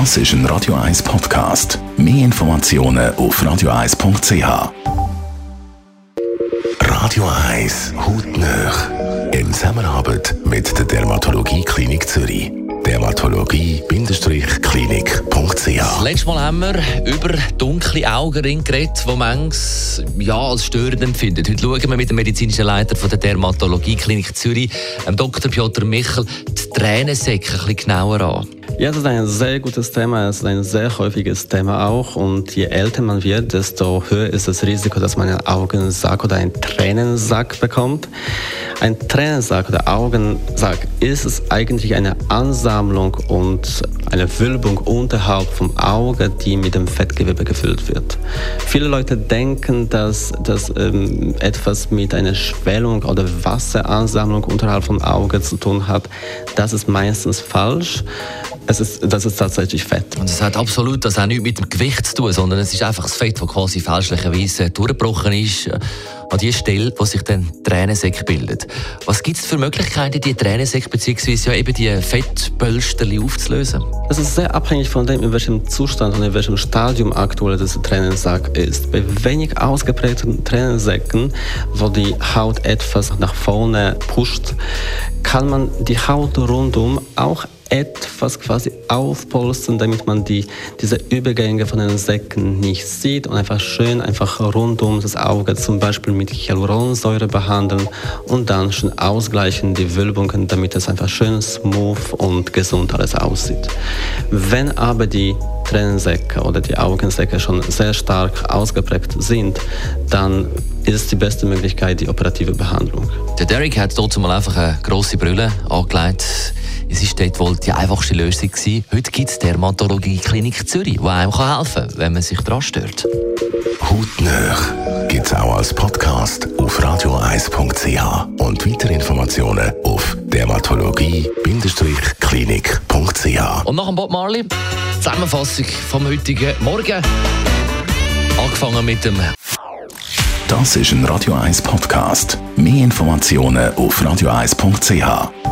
Das ist ein Radio 1 Podcast. Mehr Informationen auf radio1.ch. Radio 1 Hautnöch. In Zusammenarbeit mit der Dermatologie Klinik Zürich. Dermatologie-klinik.ch Das letzte Mal haben wir über dunkle Augenringe geredet, die manches ja, als störend empfinden. Heute schauen wir mit dem medizinischen Leiter von der Dermatologie-Klinik Zürich, dem Dr. Piotr Michel, die Tränensäcke ein bisschen genauer an. Ja, das ist ein sehr gutes Thema, es ist ein sehr häufiges Thema auch. Und je älter man wird, desto höher ist das Risiko, dass man einen Augensack oder einen Tränensack bekommt. Ein Tränensack oder Augensack ist es eigentlich eine Ansammlung und eine Wölbung unterhalb vom Auge, die mit dem Fettgewebe gefüllt wird. Viele Leute denken, dass das ähm, etwas mit einer Schwellung oder Wasseransammlung unterhalb vom Auge zu tun hat. Das ist meistens falsch. Es ist, das ist tatsächlich Fett. Und es hat absolut das auch nichts mit dem Gewicht zu tun, sondern es ist einfach das Fett, das quasi fälschlicherweise durchgebrochen ist äh, an die Stelle, wo sich dann Tränensäcke bildet. Was gibt es für Möglichkeiten, die Tränensäcke bzw. ja eben die Fettpölsterli aufzulösen? Es ist sehr abhängig von dem, in welchem Zustand und in welchem Stadium aktuell dieser Tränensack ist. Bei wenig ausgeprägten Tränensäcken, wo die Haut etwas nach vorne pusht, kann man die Haut rundum auch etwas quasi aufpolstern, damit man die, diese Übergänge von den Säcken nicht sieht und einfach schön einfach rund um das Auge zum Beispiel mit Hyaluronsäure behandeln und dann schon ausgleichen die Wölbungen, damit es einfach schön smooth und gesund alles aussieht. Wenn aber die Tränensäcke oder die Augensäcke schon sehr stark ausgeprägt sind, dann ist es die beste Möglichkeit die operative Behandlung. Der Derek hat dort mal einfach eine grosse Brille angelegt es war dort wohl die einfachste Lösung gewesen. Heute gibt es Dermatologie Klinik Zürich, die einem helfen kann, wenn man sich daran stört. Hautnöch gibt es auch als Podcast auf radioeis.ch und weitere Informationen auf dermatologie-klinik.ch. Und nach dem Bob Marley, Zusammenfassung vom heutigen Morgen. Angefangen mit dem Das ist ein Radio 1 Podcast. Mehr Informationen auf radioeis.ch.